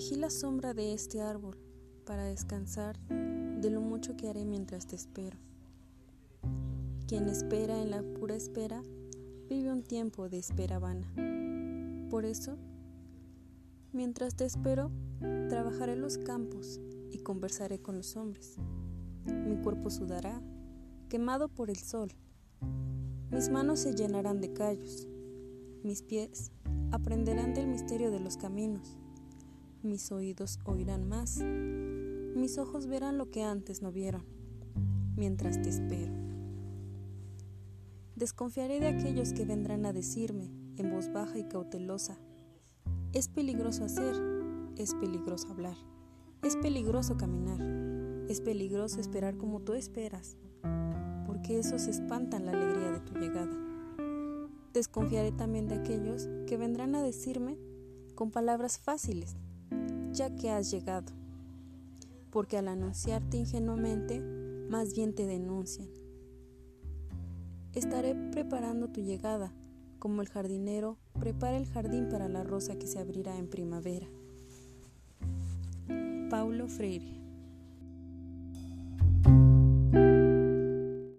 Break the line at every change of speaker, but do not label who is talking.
Elegí la sombra de este árbol para descansar de lo mucho que haré mientras te espero. Quien espera en la pura espera vive un tiempo de espera vana. Por eso, mientras te espero, trabajaré los campos y conversaré con los hombres. Mi cuerpo sudará, quemado por el sol. Mis manos se llenarán de callos. Mis pies aprenderán del misterio de los caminos. Mis oídos oirán más. Mis ojos verán lo que antes no vieron, mientras te espero. Desconfiaré de aquellos que vendrán a decirme, en voz baja y cautelosa, es peligroso hacer, es peligroso hablar, es peligroso caminar, es peligroso esperar como tú esperas, porque esos espantan la alegría de tu llegada. Desconfiaré también de aquellos que vendrán a decirme con palabras fáciles, ya que has llegado, porque al anunciarte ingenuamente, más bien te denuncian Estaré preparando tu llegada, como el jardinero prepara el jardín para la rosa que se abrirá en primavera. Paulo Freire